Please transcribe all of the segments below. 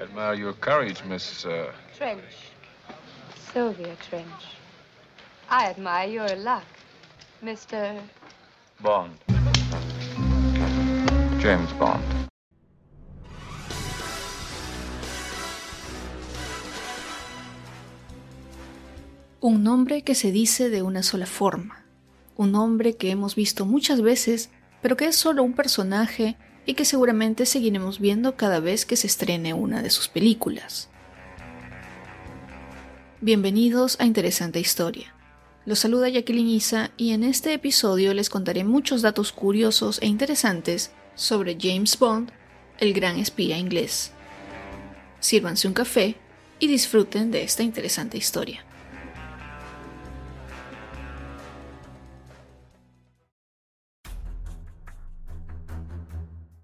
I admire your courage, Miss. Uh... Trench. Sylvia Trench. I admire your luck, Mr. Bond. James Bond. Un nombre que se dice de una sola forma. Un nombre que hemos visto muchas veces, pero que es solo un personaje y que seguramente seguiremos viendo cada vez que se estrene una de sus películas. Bienvenidos a Interesante Historia. Los saluda Jacqueline Isa y en este episodio les contaré muchos datos curiosos e interesantes sobre James Bond, el gran espía inglés. Sírvanse un café y disfruten de esta interesante historia.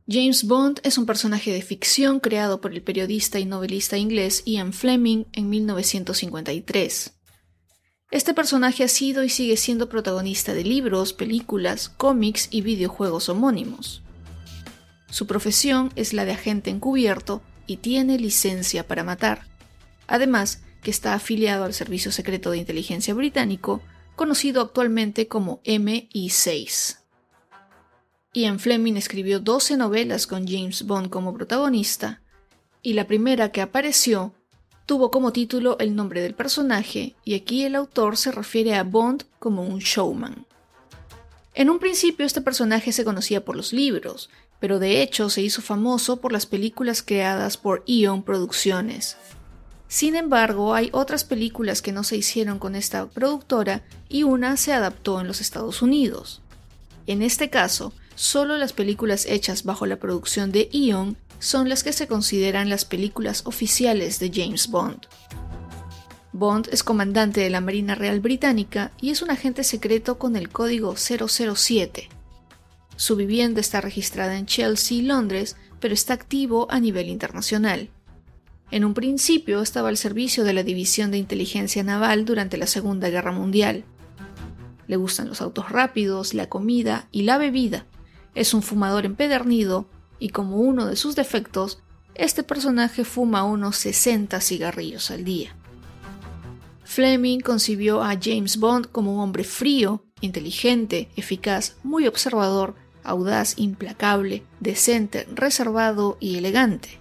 James Bond es un personaje de ficción creado por el periodista y novelista inglés Ian Fleming en 1953. Este personaje ha sido y sigue siendo protagonista de libros, películas, cómics y videojuegos homónimos. Su profesión es la de agente encubierto y tiene licencia para matar. Además, que está afiliado al Servicio Secreto de Inteligencia británico, conocido actualmente como MI6. Ian Fleming escribió 12 novelas con James Bond como protagonista, y la primera que apareció tuvo como título el nombre del personaje, y aquí el autor se refiere a Bond como un showman. En un principio este personaje se conocía por los libros, pero de hecho se hizo famoso por las películas creadas por Eon Producciones. Sin embargo, hay otras películas que no se hicieron con esta productora y una se adaptó en los Estados Unidos. En este caso, solo las películas hechas bajo la producción de Eon son las que se consideran las películas oficiales de James Bond. Bond es comandante de la Marina Real Británica y es un agente secreto con el código 007. Su vivienda está registrada en Chelsea, Londres, pero está activo a nivel internacional. En un principio estaba al servicio de la División de Inteligencia Naval durante la Segunda Guerra Mundial. Le gustan los autos rápidos, la comida y la bebida, es un fumador empedernido y como uno de sus defectos, este personaje fuma unos 60 cigarrillos al día. Fleming concibió a James Bond como un hombre frío, inteligente, eficaz, muy observador, audaz, implacable, decente, reservado y elegante.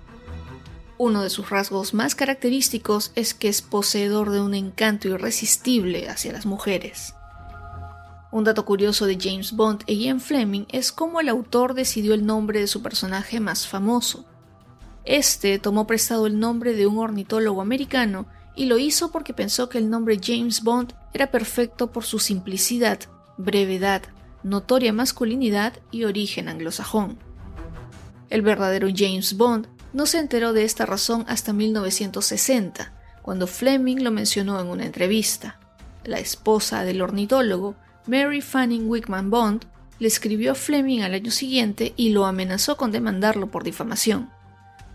Uno de sus rasgos más característicos es que es poseedor de un encanto irresistible hacia las mujeres. Un dato curioso de James Bond e Ian Fleming es cómo el autor decidió el nombre de su personaje más famoso. Este tomó prestado el nombre de un ornitólogo americano y lo hizo porque pensó que el nombre James Bond era perfecto por su simplicidad, brevedad, notoria masculinidad y origen anglosajón. El verdadero James Bond no se enteró de esta razón hasta 1960, cuando Fleming lo mencionó en una entrevista. La esposa del ornitólogo Mary Fanning Wickman Bond le escribió a Fleming al año siguiente y lo amenazó con demandarlo por difamación.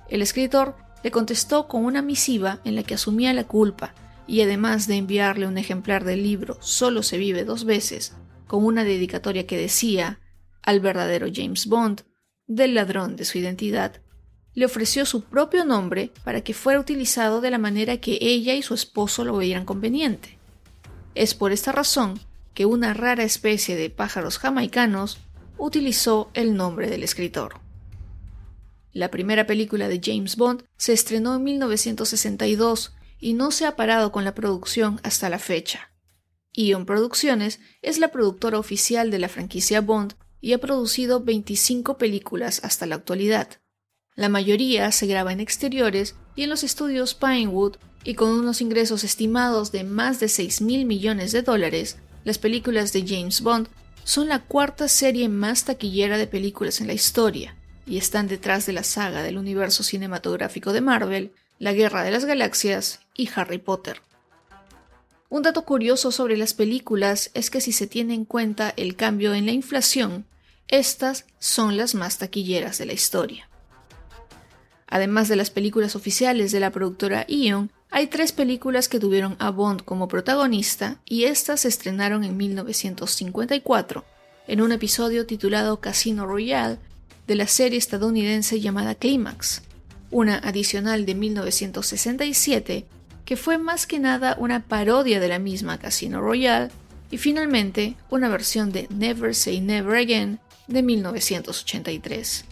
El escritor le contestó con una misiva en la que asumía la culpa y además de enviarle un ejemplar del libro Solo se vive dos veces, con una dedicatoria que decía al verdadero James Bond, del ladrón de su identidad, le ofreció su propio nombre para que fuera utilizado de la manera que ella y su esposo lo veían conveniente. Es por esta razón que una rara especie de pájaros jamaicanos utilizó el nombre del escritor. La primera película de James Bond se estrenó en 1962 y no se ha parado con la producción hasta la fecha. Ion Producciones es la productora oficial de la franquicia Bond y ha producido 25 películas hasta la actualidad. La mayoría se graba en exteriores y en los estudios Pinewood y con unos ingresos estimados de más de 6 mil millones de dólares, las películas de James Bond son la cuarta serie más taquillera de películas en la historia y están detrás de la saga del universo cinematográfico de Marvel, La Guerra de las Galaxias y Harry Potter. Un dato curioso sobre las películas es que si se tiene en cuenta el cambio en la inflación, estas son las más taquilleras de la historia. Además de las películas oficiales de la productora Eon, hay tres películas que tuvieron a Bond como protagonista y estas se estrenaron en 1954, en un episodio titulado Casino Royale de la serie estadounidense llamada Climax, una adicional de 1967 que fue más que nada una parodia de la misma Casino Royale, y finalmente una versión de Never Say Never Again de 1983.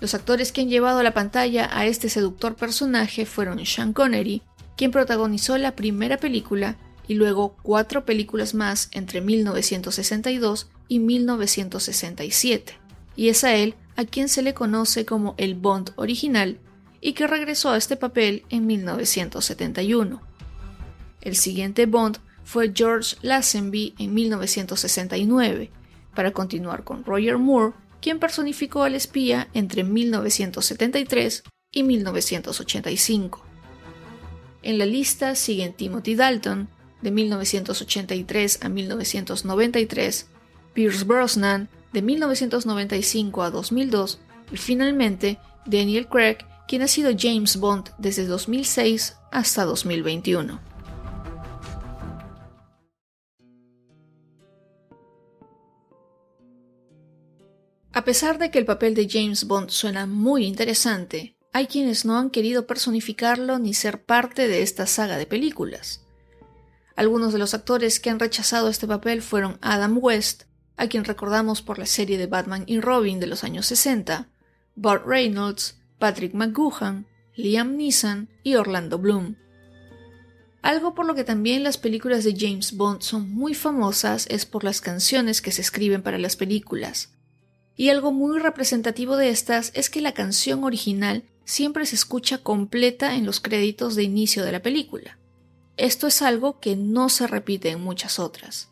Los actores que han llevado a la pantalla a este seductor personaje fueron Sean Connery, quien protagonizó la primera película y luego cuatro películas más entre 1962 y 1967, y es a él a quien se le conoce como el Bond original y que regresó a este papel en 1971. El siguiente Bond fue George Lazenby en 1969, para continuar con Roger Moore quien personificó al espía entre 1973 y 1985. En la lista siguen Timothy Dalton, de 1983 a 1993, Pierce Brosnan, de 1995 a 2002, y finalmente Daniel Craig, quien ha sido James Bond desde 2006 hasta 2021. A pesar de que el papel de James Bond suena muy interesante, hay quienes no han querido personificarlo ni ser parte de esta saga de películas. Algunos de los actores que han rechazado este papel fueron Adam West, a quien recordamos por la serie de Batman y Robin de los años 60, Burt Reynolds, Patrick McGoohan, Liam Neeson y Orlando Bloom. Algo por lo que también las películas de James Bond son muy famosas es por las canciones que se escriben para las películas. Y algo muy representativo de estas es que la canción original siempre se escucha completa en los créditos de inicio de la película. Esto es algo que no se repite en muchas otras.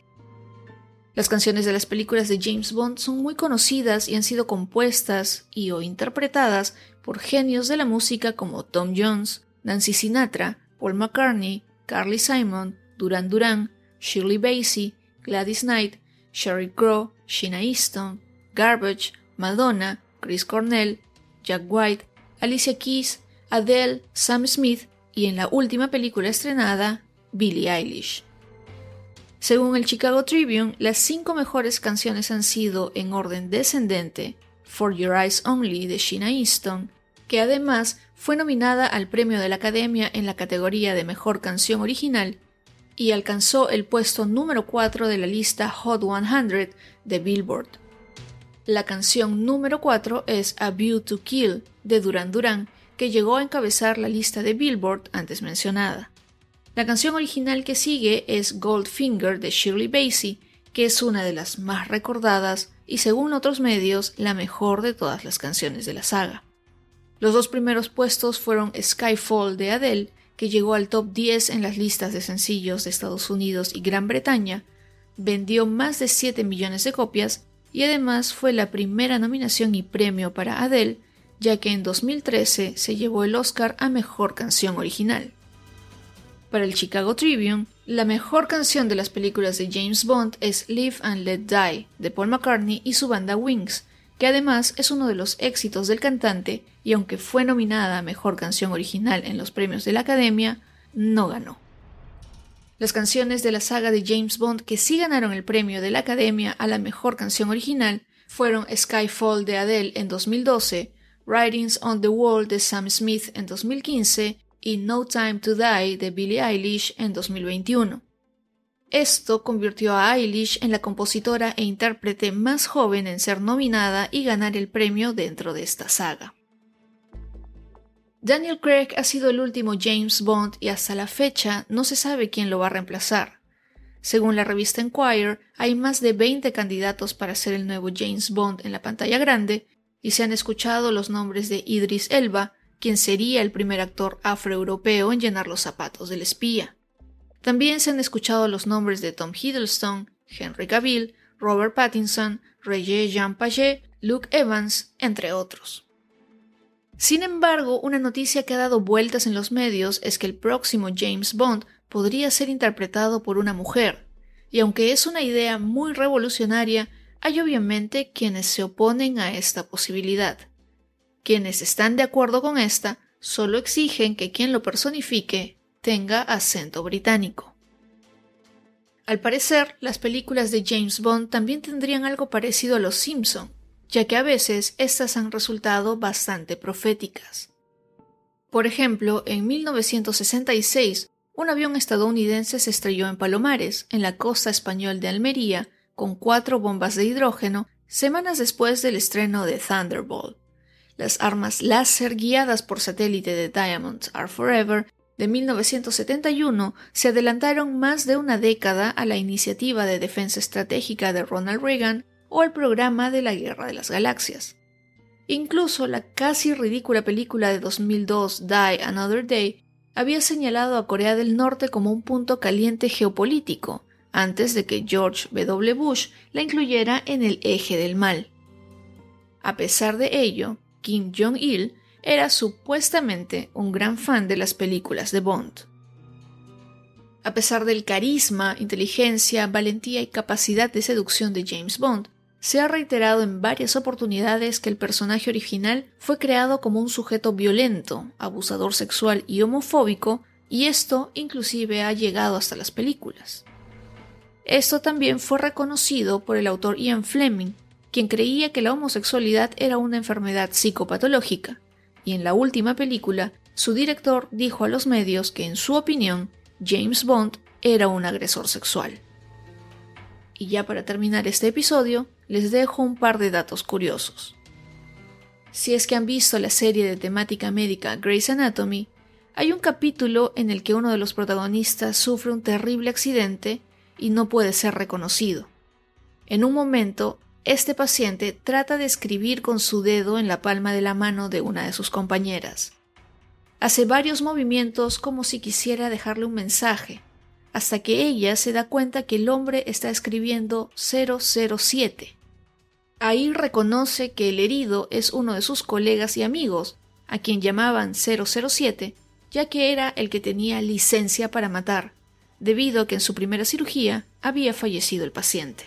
Las canciones de las películas de James Bond son muy conocidas y han sido compuestas y o interpretadas por genios de la música como Tom Jones, Nancy Sinatra, Paul McCartney, Carly Simon, Duran Duran, Shirley Bassey, Gladys Knight, Sherry Crow, Sheena Easton, Garbage, Madonna, Chris Cornell, Jack White, Alicia Keys, Adele, Sam Smith y en la última película estrenada, Billie Eilish. Según el Chicago Tribune, las cinco mejores canciones han sido, en orden descendente, For Your Eyes Only de Sheena Easton, que además fue nominada al premio de la Academia en la categoría de Mejor Canción Original y alcanzó el puesto número 4 de la lista Hot 100 de Billboard. La canción número 4 es A View to Kill de Duran Duran, que llegó a encabezar la lista de Billboard antes mencionada. La canción original que sigue es Goldfinger de Shirley Bassey, que es una de las más recordadas y según otros medios la mejor de todas las canciones de la saga. Los dos primeros puestos fueron Skyfall de Adele, que llegó al top 10 en las listas de sencillos de Estados Unidos y Gran Bretaña, vendió más de 7 millones de copias y además fue la primera nominación y premio para Adele, ya que en 2013 se llevó el Oscar a Mejor Canción Original. Para el Chicago Tribune, la mejor canción de las películas de James Bond es Live and Let Die de Paul McCartney y su banda Wings, que además es uno de los éxitos del cantante y aunque fue nominada a Mejor Canción Original en los premios de la Academia, no ganó. Las canciones de la saga de James Bond que sí ganaron el premio de la Academia a la mejor canción original fueron Skyfall de Adele en 2012, Writings on the Wall de Sam Smith en 2015 y No Time to Die de Billie Eilish en 2021. Esto convirtió a Eilish en la compositora e intérprete más joven en ser nominada y ganar el premio dentro de esta saga. Daniel Craig ha sido el último James Bond y hasta la fecha no se sabe quién lo va a reemplazar. Según la revista Enquirer, hay más de 20 candidatos para ser el nuevo James Bond en la pantalla grande, y se han escuchado los nombres de Idris Elba, quien sería el primer actor afroeuropeo en llenar los zapatos del espía. También se han escuchado los nombres de Tom Hiddleston, Henry Cavill, Robert Pattinson, Roger Jean Paget, Luke Evans, entre otros. Sin embargo, una noticia que ha dado vueltas en los medios es que el próximo James Bond podría ser interpretado por una mujer, y aunque es una idea muy revolucionaria, hay obviamente quienes se oponen a esta posibilidad. Quienes están de acuerdo con esta solo exigen que quien lo personifique tenga acento británico. Al parecer, las películas de James Bond también tendrían algo parecido a Los Simpson, ya que a veces estas han resultado bastante proféticas. Por ejemplo, en 1966, un avión estadounidense se estrelló en Palomares, en la costa española de Almería, con cuatro bombas de hidrógeno, semanas después del estreno de Thunderbolt. Las armas láser guiadas por satélite de Diamonds Are Forever de 1971 se adelantaron más de una década a la iniciativa de defensa estratégica de Ronald Reagan o al programa de la Guerra de las Galaxias. Incluso la casi ridícula película de 2002 Die Another Day había señalado a Corea del Norte como un punto caliente geopolítico, antes de que George W. Bush la incluyera en el eje del mal. A pesar de ello, Kim Jong-il era supuestamente un gran fan de las películas de Bond. A pesar del carisma, inteligencia, valentía y capacidad de seducción de James Bond, se ha reiterado en varias oportunidades que el personaje original fue creado como un sujeto violento, abusador sexual y homofóbico, y esto inclusive ha llegado hasta las películas. Esto también fue reconocido por el autor Ian Fleming, quien creía que la homosexualidad era una enfermedad psicopatológica, y en la última película, su director dijo a los medios que en su opinión, James Bond era un agresor sexual. Y ya para terminar este episodio, les dejo un par de datos curiosos. Si es que han visto la serie de temática médica Grey's Anatomy, hay un capítulo en el que uno de los protagonistas sufre un terrible accidente y no puede ser reconocido. En un momento, este paciente trata de escribir con su dedo en la palma de la mano de una de sus compañeras. Hace varios movimientos como si quisiera dejarle un mensaje, hasta que ella se da cuenta que el hombre está escribiendo 007. Ahí reconoce que el herido es uno de sus colegas y amigos, a quien llamaban 007, ya que era el que tenía licencia para matar, debido a que en su primera cirugía había fallecido el paciente.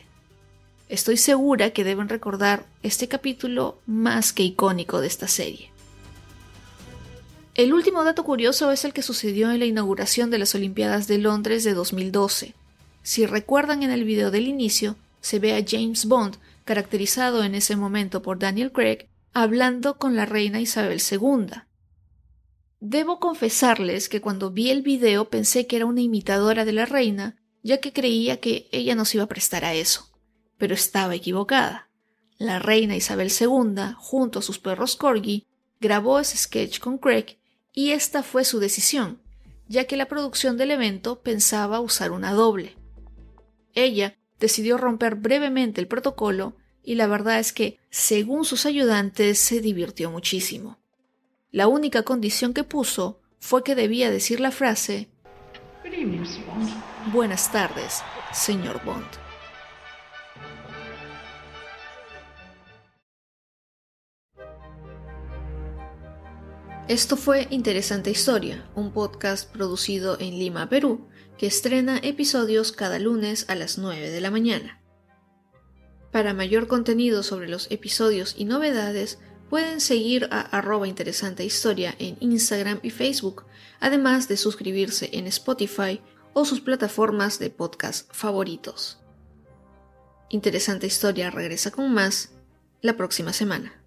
Estoy segura que deben recordar este capítulo más que icónico de esta serie. El último dato curioso es el que sucedió en la inauguración de las Olimpiadas de Londres de 2012. Si recuerdan en el video del inicio, se ve a James Bond, caracterizado en ese momento por Daniel Craig, hablando con la reina Isabel II. Debo confesarles que cuando vi el video pensé que era una imitadora de la reina, ya que creía que ella nos iba a prestar a eso. Pero estaba equivocada. La reina Isabel II, junto a sus perros corgi, grabó ese sketch con Craig y esta fue su decisión, ya que la producción del evento pensaba usar una doble. Ella decidió romper brevemente el protocolo y la verdad es que, según sus ayudantes, se divirtió muchísimo. La única condición que puso fue que debía decir la frase Buenas tardes, señor Bond. Esto fue Interesante Historia, un podcast producido en Lima, Perú, que estrena episodios cada lunes a las 9 de la mañana. Para mayor contenido sobre los episodios y novedades, pueden seguir a arroba interesante historia en Instagram y Facebook, además de suscribirse en Spotify o sus plataformas de podcast favoritos. Interesante Historia regresa con más la próxima semana.